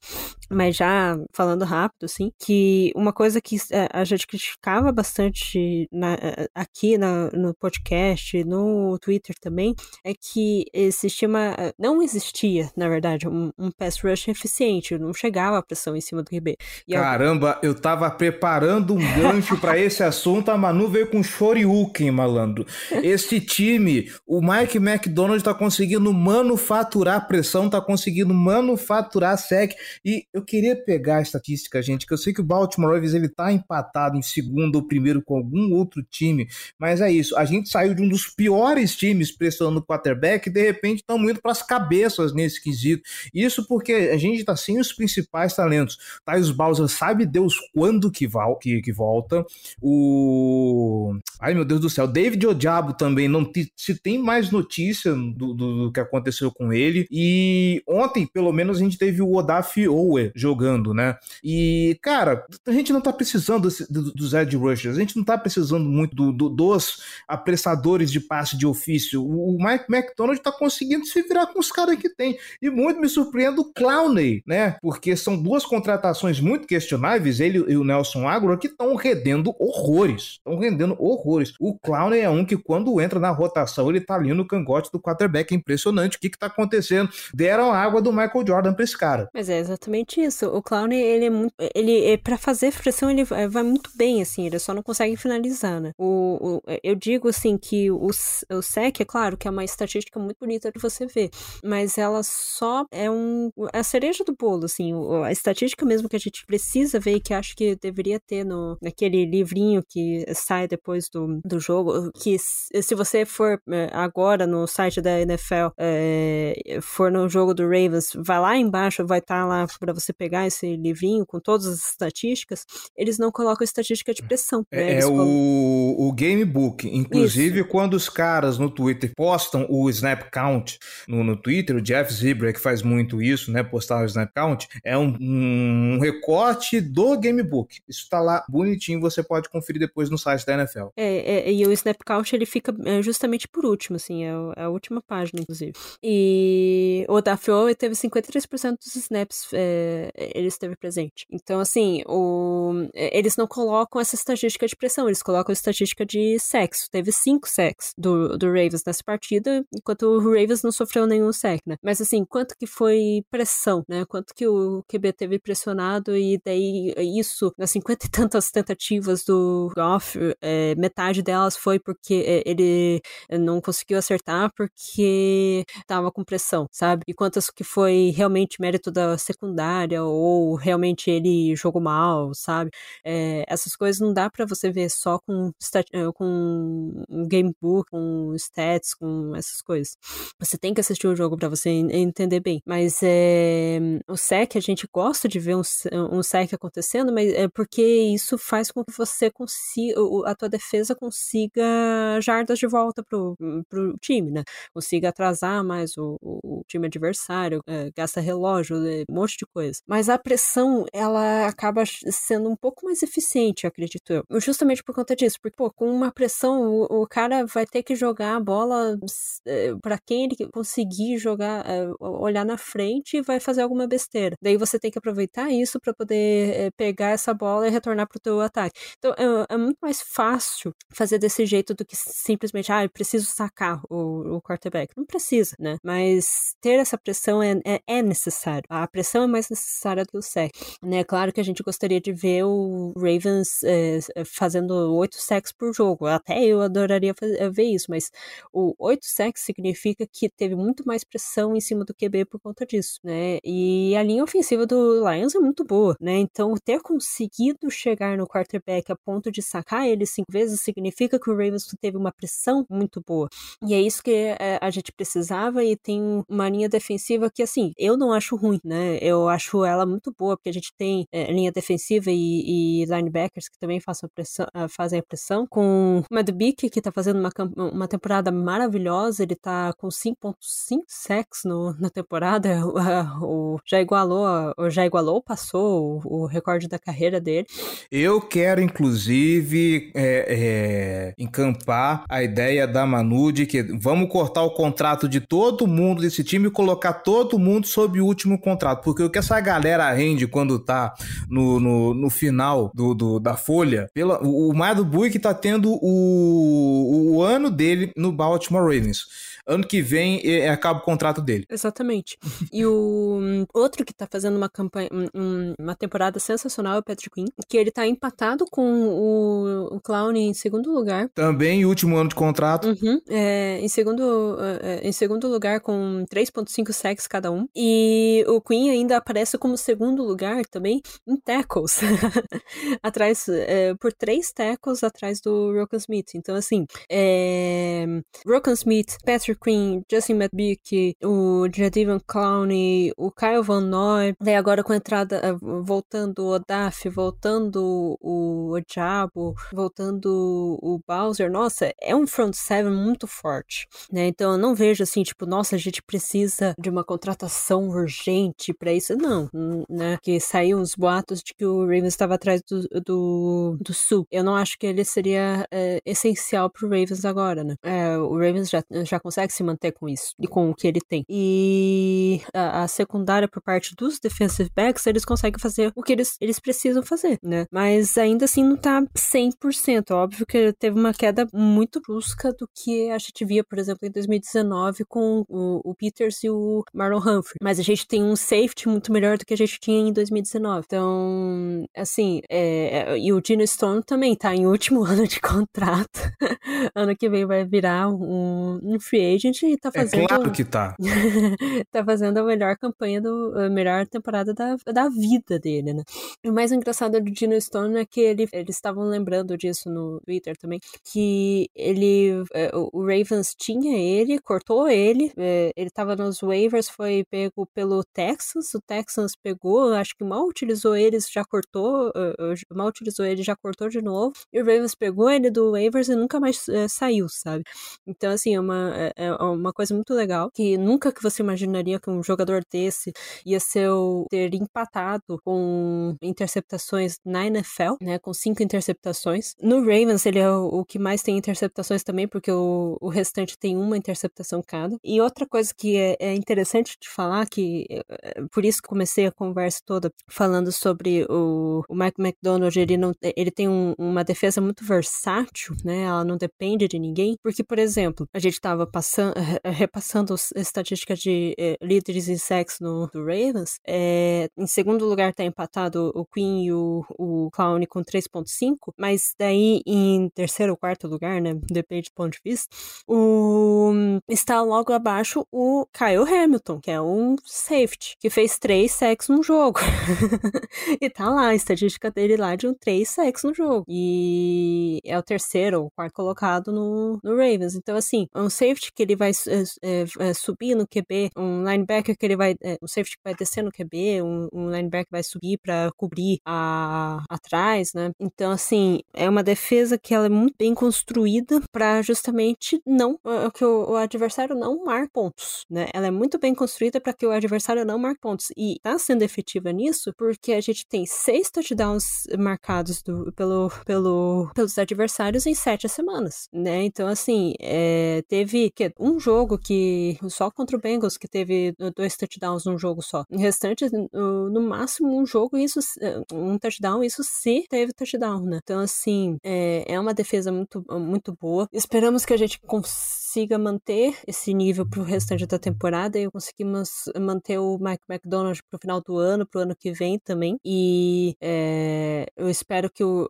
mas já falando rápido, assim, que uma coisa que é, a gente criticava bastante na, aqui na, no podcast, no Twitter também, é que existia uma. Não existia, na verdade, um, um pass rush eficiente, não chegava a pressão em cima do RB. E Caramba, eu... eu tava preparando um gancho para esse assunto, a Manu veio com Shoryuken, malandro. Esse time, o Mike McDonald tá conseguindo manufaturar pressão, tá conseguindo manufaturar sec, e eu queria pegar a estatística, gente, que eu sei que o Baltimore Ravens ele tá empatado em segundo ou primeiro com algum outro time, mas é isso. A gente saiu de um dos piores times pressionando o quarterback e de repente estamos indo para as cabeças nesse quesito. Isso porque a gente tá sem os principais talentos. Thais Bowser sabe Deus quando que, que, que volta. O. Ai meu Deus do céu, David Odiabo também não te, se tem mais notícia do, do, do, que aconteceu com ele. E ontem, pelo menos, a gente teve o Odaf Owe jogando, né? E, cara, a gente não tá precisando do, dos edge rushers, a gente não tá precisando muito do, do, dos apressadores de passe de ofício. O Mike McDonald tá conseguindo se virar com os caras que tem. E muito me surpreende o Clowney, né? Porque são duas contratações muito questionáveis, ele e o Nelson Agro, que estão rendendo horrores. Estão rendendo horrores. O Clowney é um que, quando entra na rotação, ele tá ali no cangote do quarterback. É impressionante. O que que tá acontecendo? Deram água do Michael Jordan pra esse cara. Mas é exatamente isso. O Clowney, ele é muito. Ele, é, para fazer pressão, ele vai muito bem, assim. Ele só não consegue finalizar, né? O, o eu digo, assim, que o, o SEC, é claro, que é uma estatística muito bonita de você ver. Mas ela só é um. A cereja do bolo, assim. A estatística mesmo que a gente precisa ver e que acho que deveria ter no, naquele livrinho que sai depois do, do jogo. Que se você for é, agora no site da NFL, é, for no jogo do Ravens, vai lá embaixo, vai estar tá lá para você pegar esse livrinho com todas as estatísticas. Eles não colocam estatística de pressão. Né? É, é o, o Gamebook. Inclusive, Isso. quando os caras no Twitter postam o Snap Count no, no Twitter, o Jeff Zebra que faz muito isso, né? Postar o Snap Count count é um, um recorte do gamebook. Isso tá lá bonitinho, você pode conferir depois no site da NFL. É, é e o snap count ele fica é, justamente por último, assim, é, é a última página, inclusive. E o da FO teve 53% dos snaps é, ele esteve presente. Então, assim, o, é, eles não colocam essa estatística de pressão, eles colocam a estatística de sexo. Teve cinco sacks do, do Ravens nessa partida, enquanto o Ravens não sofreu nenhum sack, né? Mas, assim, quanto que foi pressão, né? Quanto que o QB teve pressionado e daí isso, nas cinquenta e tantas tentativas do Goff, é, metade delas foi porque é, ele não conseguiu acertar porque tava com pressão, sabe? E quantas que foi realmente mérito da secundária ou realmente ele jogou mal, sabe? É, essas coisas não dá para você ver só com, é, com um gamebook, com stats, com essas coisas. Você tem que assistir o jogo para você entender bem. Mas é, o SEC, a gente gosta de ver um, um SEC acontecendo, mas é porque isso faz com que você consiga, a tua defesa consiga jardas de volta pro, pro time, né? Consiga atrasar mais o, o time adversário, é, gasta relógio, é, um monte de coisa. Mas a pressão, ela acaba sendo um pouco mais eficiente, acredito eu. Justamente por conta disso, porque, pô, com uma pressão, o, o cara vai ter que jogar a bola é, para quem ele conseguir jogar, é, olhar na frente e vai fazer alguma. Daí você tem que aproveitar isso para poder é, pegar essa bola e retornar pro teu ataque. Então, é, é, muito mais fácil fazer desse jeito do que simplesmente, ah, eu preciso sacar o, o quarterback. Não precisa, né? Mas ter essa pressão é, é, é necessário. A pressão é mais necessária do que o sec. Né? Claro que a gente gostaria de ver o Ravens é, fazendo oito sacks por jogo. Até eu adoraria fazer, ver isso, mas o oito sacks significa que teve muito mais pressão em cima do QB por conta disso, né? E a linha ofensiva do Lions é muito boa, né? Então, ter conseguido chegar no quarterback a ponto de sacar ele cinco vezes significa que o Ravens teve uma pressão muito boa. E é isso que é, a gente precisava e tem uma linha defensiva que, assim, eu não acho ruim, né? Eu acho ela muito boa, porque a gente tem é, linha defensiva e, e, linebackers que também a pressão, ah, fazem a pressão. Com o Madubik, que tá fazendo uma, uma temporada maravilhosa, ele tá com 5.5 sacks no, na temporada, *laughs* o, já igualou, já igualou, passou o, o recorde da carreira dele. Eu quero, inclusive, é, é, encampar a ideia da Manu de que vamos cortar o contrato de todo mundo desse time e colocar todo mundo sob o último contrato. Porque o que essa galera rende quando tá no, no, no final do, do, da folha, pela, o, o Buick tá tendo o, o ano dele no Baltimore Ravens ano que vem acaba o contrato dele. Exatamente. E o um, outro que tá fazendo uma campanha, um, uma temporada sensacional é o Patrick Quinn, que ele tá empatado com o, o Clown em segundo lugar. Também último ano de contrato. Uhum, é, em, segundo, é, em segundo lugar com 3.5 sacks cada um. E o Quinn ainda aparece como segundo lugar também em tackles. *laughs* atrás, é, por três tackles atrás do Rokan Smith. Então, assim, é, Rokan Smith, Patrick Queen, Justin McBeak, o Jadivan Clowney, o Kyle Van Noy, daí agora com a entrada, eh, voltando o Odaf, voltando o Diabo, voltando o Bowser, nossa, é um front seven muito forte, né? Então eu não vejo assim, tipo, nossa, a gente precisa de uma contratação urgente para isso, não, né? Que saiu uns boatos de que o Ravens estava atrás do, do, do Sul. Eu não acho que ele seria é, essencial pro Ravens agora, né? É, o Ravens já, já consegue consegue se manter com isso e com o que ele tem. E a, a, secundária por parte dos defensive backs, eles conseguem fazer o que eles, eles precisam fazer, né? Mas ainda assim não tá 100%. Óbvio que teve uma queda muito brusca do que a gente via, por exemplo, em 2019 com o, o Peters e o Marlon Humphrey. Mas a gente tem um safety muito melhor do que a gente tinha em 2019. Então, assim, é, é, e o Dino Stone também tá em último *laughs* ano de contrato. *laughs* ano que vem vai virar um, um free agent e tá fazendo. É claro que tá. *laughs* tá fazendo a melhor campanha do. a melhor temporada da, da vida dele, né? O mais engraçado do Dino Stone é que ele, eles estavam lembrando disso no Twitter também, que ele. É, o Ravens tinha ele, cortou ele, é, ele tava nos waivers, foi pego pelo Texans, o Texans pegou, acho que mal utilizou eles, já cortou, mal utilizou ele, já cortou de novo, e o Ravens pegou ele do waivers e nunca mais é, saiu, sabe? Então, assim, é uma, é uma coisa muito legal, que nunca que você imaginaria que um jogador desse ia ser ter empatado com interceptações na NFL, né, com cinco interceptações. No Ravens, ele é o, o que mais tem interceptações também, porque o, o restante tem uma interceptação cada. E outra coisa que é, é interessante de falar, que é, por isso que comecei a conversa toda falando sobre o, o Mike McDonald, ele, não, ele tem um, uma defesa muito versátil, né, ela não depende de ninguém, porque, por exemplo, a gente estava passando, repassando as estatísticas de eh, líderes em sexo no do Ravens, é, em segundo lugar está empatado o Queen e o, o Clown com 3.5, mas daí em terceiro ou quarto lugar, né, depende do ponto de vista, o, está logo abaixo o Kyle Hamilton, que é um safety, que fez três sacks no jogo. *laughs* e tá lá, a estatística dele lá de um três sacks no jogo. E é o terceiro ou quarto colocado no, no Ravens. Então, assim, um safety que ele vai é, subir no QB, um linebacker que ele vai, é, um safety que vai descer no QB, um, um linebacker vai subir para cobrir a, atrás, né? Então, assim, é uma defesa que ela é muito bem construída para justamente não que o, o, adversário não marque pontos, né? Ela é muito bem construída para que o adversário não marque pontos e tá sendo efetiva nisso porque a gente tem seis touchdowns marcados do, pelo, pelo, pelos adversários em sete semanas, né? Então, assim, é, teve que, um jogo que só contra o Bengals que teve dois touchdowns num jogo só. O restante, no, máximo, um jogo, isso um touchdown, isso se teve touchdown, né? Então, assim, é, é uma defesa muito, muito boa. Esperamos que a gente consiga manter esse nível pro restante da temporada e conseguimos manter o Mike McDonald pro final do ano, pro ano que vem também. E é, eu espero que o,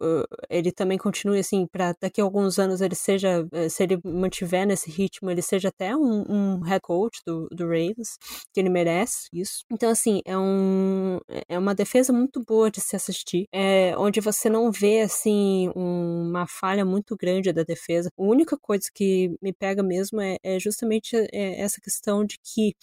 ele também continue assim, para daqui a alguns anos ele seja, eh, se ele mantiver nesse ritmo, ele seja até um, um head coach do, do Ravens, que ele merece isso. Então, assim, é, um, é uma defesa muito boa de se assistir, é, onde você não vê, assim, um, uma falha muito grande da defesa. A única coisa que me pega mesmo é, é justamente é, essa questão de que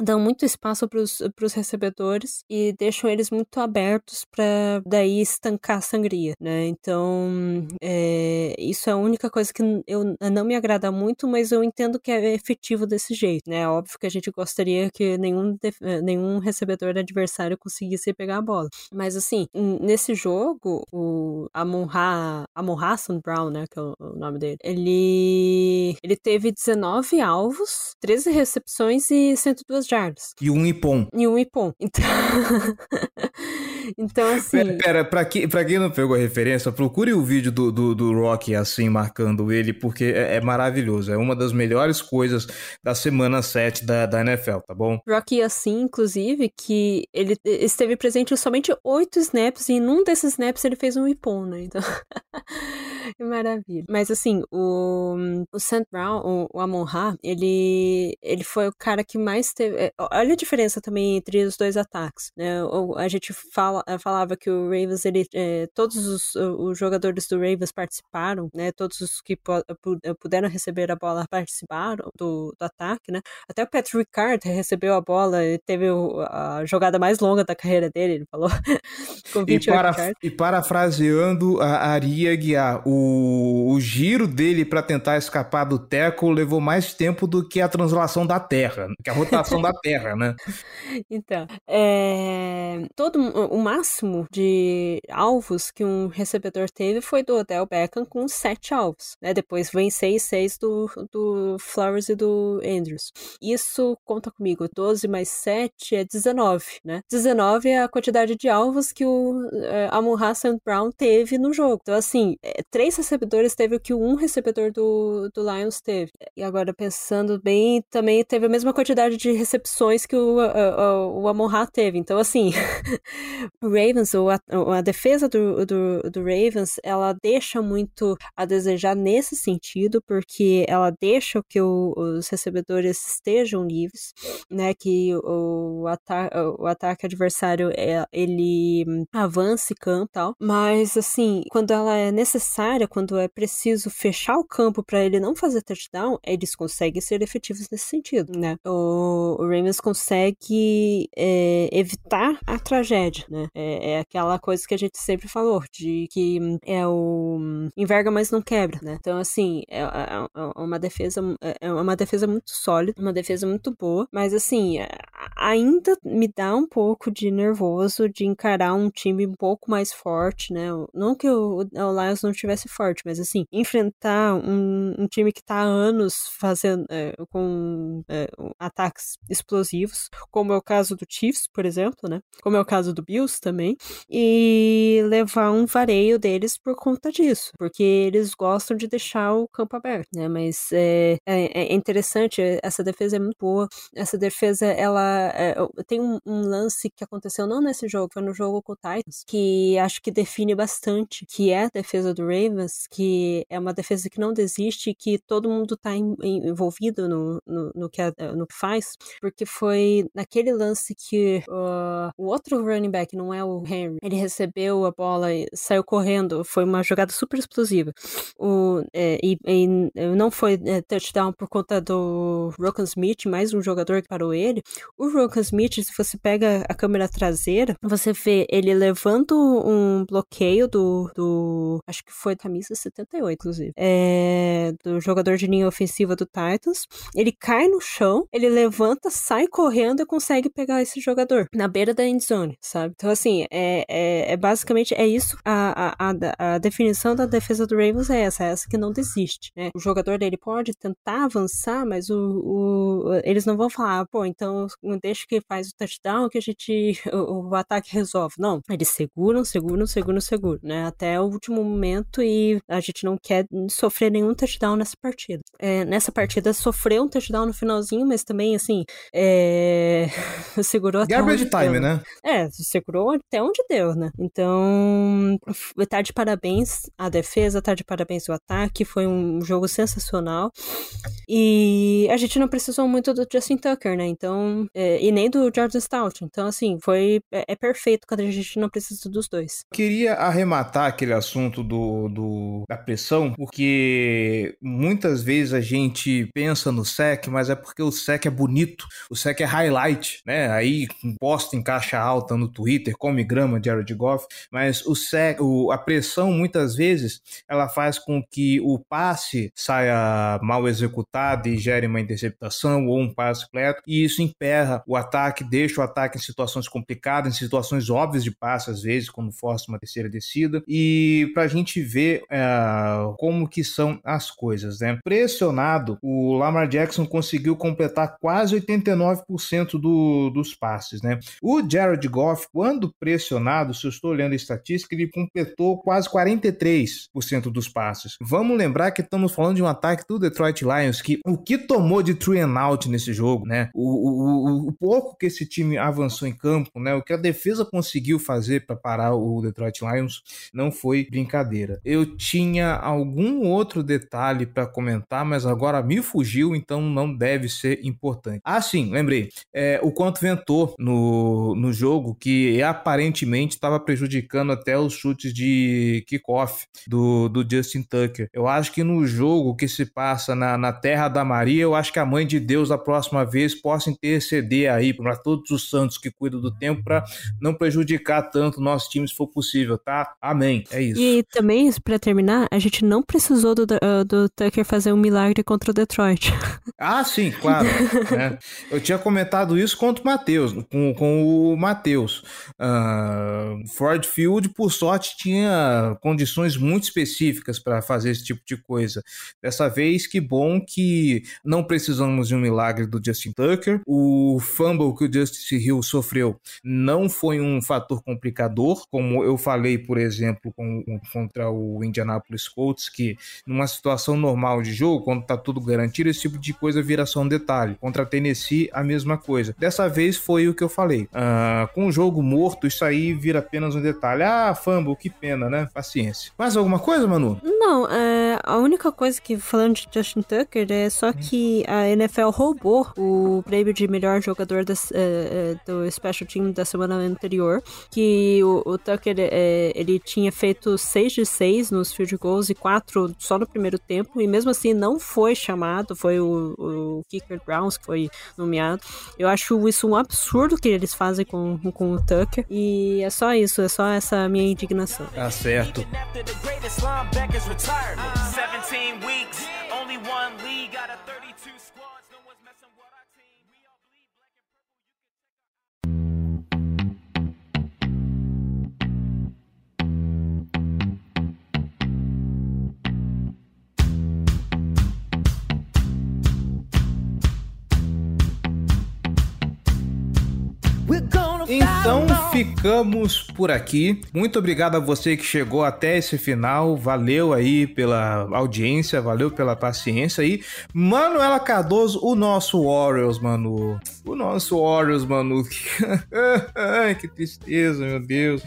dão muito espaço para os recebedores e deixam eles muito abertos para daí estancar a sangria, né? Então, é, isso é a única coisa que eu não me agrada muito, mas eu entendo que é efetivo desse jeito, né? Óbvio que a gente gostaria que nenhum, nenhum recebedor adversário conseguisse pegar a bola. Mas assim, nesse jogo, o Amon-Ra, Amon Hassan Brown, né, que é o nome dele, ele ele teve 19 alvos, 13 recepções e 102 jardas. E um ipom. E um ipom. Então *laughs* Então, assim. Pera, pera pra, que, pra quem não pegou a referência, procure o vídeo do, do, do Rock assim, marcando ele, porque é, é, maravilhoso. É uma das melhores coisas da semana 7 da, da NFL, tá bom? Rocky, assim, inclusive, que ele esteve presente em somente oito snaps, e num desses snaps ele fez um ipon, né? Então. *laughs* que maravilha. Mas, assim, o, o Sam Brown, o, o Amon Ra, ele, ele foi o cara que mais teve. É, olha a diferença também entre os dois ataques, né? A gente fala eh, falava que o Ravens, ele, é, todos os, os, jogadores do Ravens participaram, né? Todos os que eh, puderam receber a bola participaram do, do ataque, né? Até o Patrick Ricard recebeu a bola e teve a jogada mais longa da carreira dele, ele falou. *laughs* com 28 e, para, e parafraseando a Aria Guiar, o, o giro dele para tentar escapar do teco levou mais tempo do que a translação da Terra, que a rotação da *laughs* Terra, né? Então, é, todo o máximo de alvos que um recebedor teve foi do Odell Beckham com sete alvos, né? Depois vem seis, seis do, do Flowers e do Andrews. Isso, conta comigo, 12 mais 7 é 19, né? 19 é a quantidade de alvos que o é, Amon Hassan Brown teve no jogo. Então, assim, é, três recebedores teve o que um recebedor do, do Lions teve. E agora, pensando bem, também teve a mesma quantidade de recepções que o, o, o teve. Então, assim, *laughs* o Ravens, ou a, a defesa do, do, do, Ravens, ela deixa muito a desejar nesse sentido, porque ela deixa que o, os recebedores estejam livres, né, que o, ata o ataque adversário, é, ele avance campo tal, mas, assim, quando ela é necessária, quando é preciso fechar o campo para ele não fazer touchdown, eles conseguem ser efetivos nesse sentido, né, o, o Ravens consegue é, evitar a tragédia, né? É, é, aquela coisa que a gente sempre falou, de que é o enverga, mas não quebra, né? Então, assim, é, é, é uma defesa, é, é uma defesa muito sólida, uma defesa muito boa, mas assim, ainda me dá um pouco de nervoso de encarar um time um pouco mais forte, né? Não que o, o Lions não estivesse forte, mas assim, enfrentar um, um time que tá há anos fazendo é, com é, ataques explosivos, como é o caso do Chiefs, por exemplo, né? Como é o caso do Bills também, e levar um vareio deles por conta disso, porque eles gostam de deixar o campo aberto, né? Mas é, é, é interessante, essa defesa é muito boa, essa defesa, ela é, tem um, um, lance que aconteceu não nesse jogo, foi no jogo com o Titans, que acho que define bastante, que é a defesa do Ravens, que é uma defesa que não desiste, que todo mundo tá em, envolvido no, no, no, que, no que faz, porque foi naquele lance que uh, o outro running back, não é o Henry, ele recebeu a bola e saiu correndo, foi uma jogada super explosiva. O, é, e, e, não foi é, touchdown por conta do Rokan Smith, mais um jogador que parou ele. O Rokan Smith, se você pega a câmera traseira, você vê ele levando um bloqueio do, do acho que foi camisa 78, inclusive, é, do jogador de linha ofensiva do Titans. Ele cai no chão, ele levanta, sai correndo e consegue pegar esse jogador na beira da endzone, sabe? Então, assim, é, é, é basicamente é isso. A, a, a, a, definição da defesa do Ravens é essa, é essa que não desiste. Né? O jogador dele pode tentar avançar, mas o, o, eles não vão falar, pô, então deixa que faz o touchdown que a gente, *laughs* o, o ataque resolve. Não, eles seguram, seguram, seguram, seguram, né? Até o último momento e a gente não quer sofrer nenhum touchdown nessa partida. É, nessa partida sofreu um touchdown no finalzinho, mas também, assim, é... *laughs* segurou até Garbage time, deu. né? É, segurou até onde deu, né? Então, tá de parabéns a defesa, tá de parabéns o ataque, foi um jogo sensacional. E a gente não precisou muito do Justin Tucker, né? Então, é, e nem do Jordan Stout. Então, assim, foi é, é, perfeito quando a gente não precisa dos dois. Queria arrematar aquele assunto do, do da pressão, porque muitas vezes a gente pensa no SEC, mas é porque o SEC é bonito, o SEC é highlight, né? Aí posta em caixa alta no Twitter, come grama de Jared Goff, mas o SEC, o, a pressão muitas vezes ela faz com que o passe saia mal executado e gere uma interceptação ou um passe completo, e isso emperra o ataque, deixa o ataque em situações complicadas, em situações óbvias de passe, às vezes, quando força uma terceira descida, e para a gente ver é, como que são as coisas, né? Pressionado, o Lamar Jackson conseguiu completar quase 89% do, dos passes, né? O Jared Goff, quando pressionado, se eu estou olhando a estatística, ele completou quase 43% dos passes. Vamos lembrar que estamos falando de um ataque do Detroit Lions que o que tomou de three and out nesse jogo, né? O, o, o pouco que esse time avançou em campo, né? O que a defesa conseguiu fazer para parar o Detroit Lions não foi brincadeira. Eu tinha algum outro detalhe para comentar, mas agora me fugiu, então não deve ser importante. Ah, sim, lembrei. É, o quanto ventou no, no jogo que aparentemente estava prejudicando até os chutes de kickoff do, do Justin Tucker. Eu acho que no jogo que se passa na, na Terra da Maria, eu acho que a Mãe de Deus da próxima vez possa interceder aí para todos os santos que cuidam do tempo para não prejudicar tanto o nosso time se for possível, tá? Amém. É isso. E também, para terminar, a gente não precisou do, do Tucker fazer um milagre contra o Detroit. *laughs* Ah, sim, claro. né? Eu tinha comentado isso contra o Matheus, com, com o Matheus. Uh, Ford Field, por sorte, tinha condições muito específicas para fazer esse tipo de coisa. Dessa vez, que bom que não precisamos de um milagre do Justin Tucker. O fumble que o Justice Hill sofreu não foi um fator complicador, como eu falei, por exemplo, com, contra o Indianapolis Colts, que numa situação normal de jogo, quando tá tudo garantido, esse tipo de coisa vira só um detalhe. Contra a Tennessee, a mesma coisa. Dessa vez foi o que eu falei. Uh, com o jogo morto, isso aí vira apenas um detalhe. Ah, fumble, que pena, né? Paciência. Mais alguma coisa, Manu? Não, é, a única coisa que, falando de Justin Tucker, é só que a NFL roubou o prêmio de melhor jogador das, é, é, do Special Team da semana anterior, que o, o Tucker, é, ele tinha feito 6 de 6 nos field goals e 4 só no primeiro tempo, e mesmo assim não foi chamado, foi o, o Kicker Browns que foi nomeado. Eu acho isso um absurdo que eles fazem com, com o Tucker, e é só isso, é só essa minha indignação. Tá certo. Então ficamos por aqui. Muito obrigado a você que chegou até esse final. Valeu aí pela audiência, valeu pela paciência aí. Manuela Cardoso, o nosso Orioles, mano. O nosso Orioles, mano. *laughs* Ai, que tristeza, meu Deus.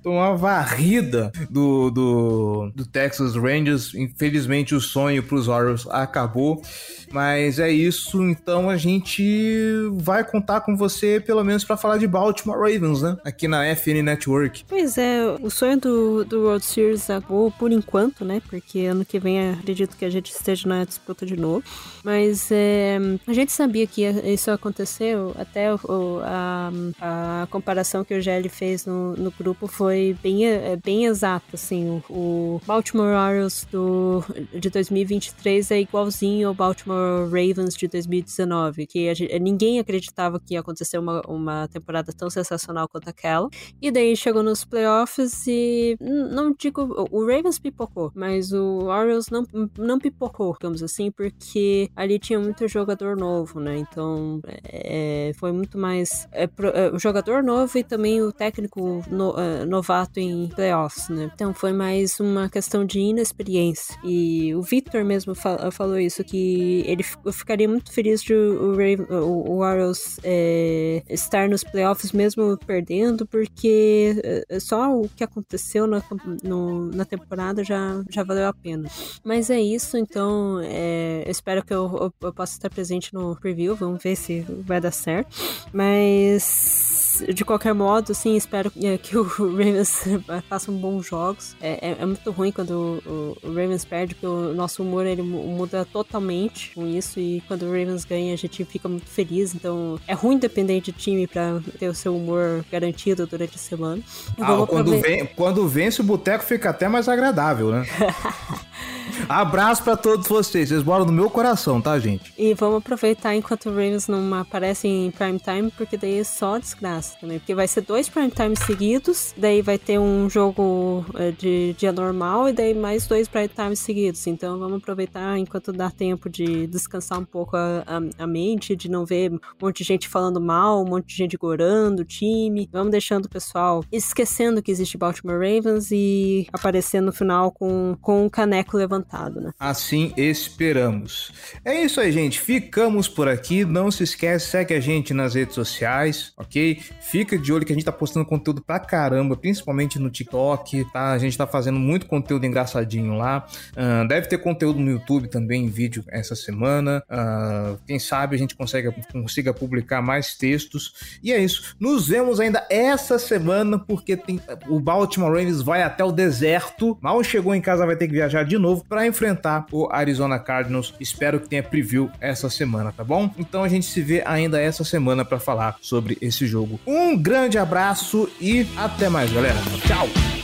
Tomou uma varrida do, do, do Texas Rangers. Infelizmente o sonho pros Orioles acabou. Mas é isso, então a gente vai contar com você pelo menos para falar de Baltimore Ravens, né? Aqui na FN Network. Pois é, o sonho do, do World Series acabou por enquanto, né? Porque ano que vem acredito que a gente esteja na disputa de novo. Mas é, a gente sabia que isso aconteceu, até o, a, a comparação que o GL fez no, no grupo foi bem, é, bem exata, assim. O, o Baltimore Orioles do, de 2023 é igualzinho ao Baltimore Ravens de 2019, que a, ninguém acreditava que ia acontecer uma, uma temporada tão sensacional quanto aquela. E daí chegou nos playoffs e não digo o Ravens pipocou, mas o Orioles não, não pipocou, digamos assim, porque ali tinha muito jogador novo, né? Então é, foi muito mais é, é, o jogador novo e também o técnico no, é, novato em playoffs, né? Então foi mais uma questão de inexperiência. E o Victor mesmo fal falou isso, que ele ficaria muito feliz de o, o, o Orioles é, estar nos playoffs mesmo perdendo, porque é, só o que aconteceu na, no, na temporada já, já valeu a pena. Mas é isso, então é, espero que eu, eu, eu possa estar presente no preview, vamos ver se vai dar certo. Mas de qualquer modo, assim, espero que, que o *laughs* Ravens *laughs* faça um bons jogos. É, é, é muito ruim quando o, o, Ravens perde, porque o nosso humor ele muda totalmente com isso. E quando o Ravens ganha, a gente fica muito feliz. Então é ruim depender de time para ter o seu humor garantido durante a semana. Ah, quando, vem, quando vence o boteco fica até mais agradável, né? *laughs* Abraço para todos vocês. Vocês moram no meu coração, tá, gente? E vamos aproveitar enquanto o Ravens não aparece em prime time, porque daí é só desgraça também. Porque vai ser dois prime time seguidos, daí vai ter um jogo é, de dia normal e daí mais dois prime time seguidos. Então vamos aproveitar enquanto dá tempo de descansar um pouco a, a, a mente, de não ver um monte de gente falando mal, um monte de gente gorando o time. Vamos deixando o pessoal esquecendo que existe Baltimore Ravens e aparecendo no final com, com um caneco levantado levantado, né? Assim esperamos. É isso aí, gente. Ficamos por aqui. Não se esquece, segue a gente nas redes sociais, ok? Fica de olho que a gente tá postando conteúdo pra caramba, principalmente no TikTok, tá? A gente tá fazendo muito conteúdo engraçadinho lá. Uh, deve ter conteúdo no YouTube também em vídeo essa semana. Uh, quem sabe a gente consiga publicar mais textos. E é isso. Nos vemos ainda essa semana, porque tem, o Baltimore Ravens vai até o deserto. Mal chegou em casa, vai ter que viajar de novo para enfrentar o Arizona Cardinals. Espero que tenha preview essa semana, tá bom? Então a gente se vê ainda essa semana para falar sobre esse jogo. Um grande abraço e até mais, galera. Tchau.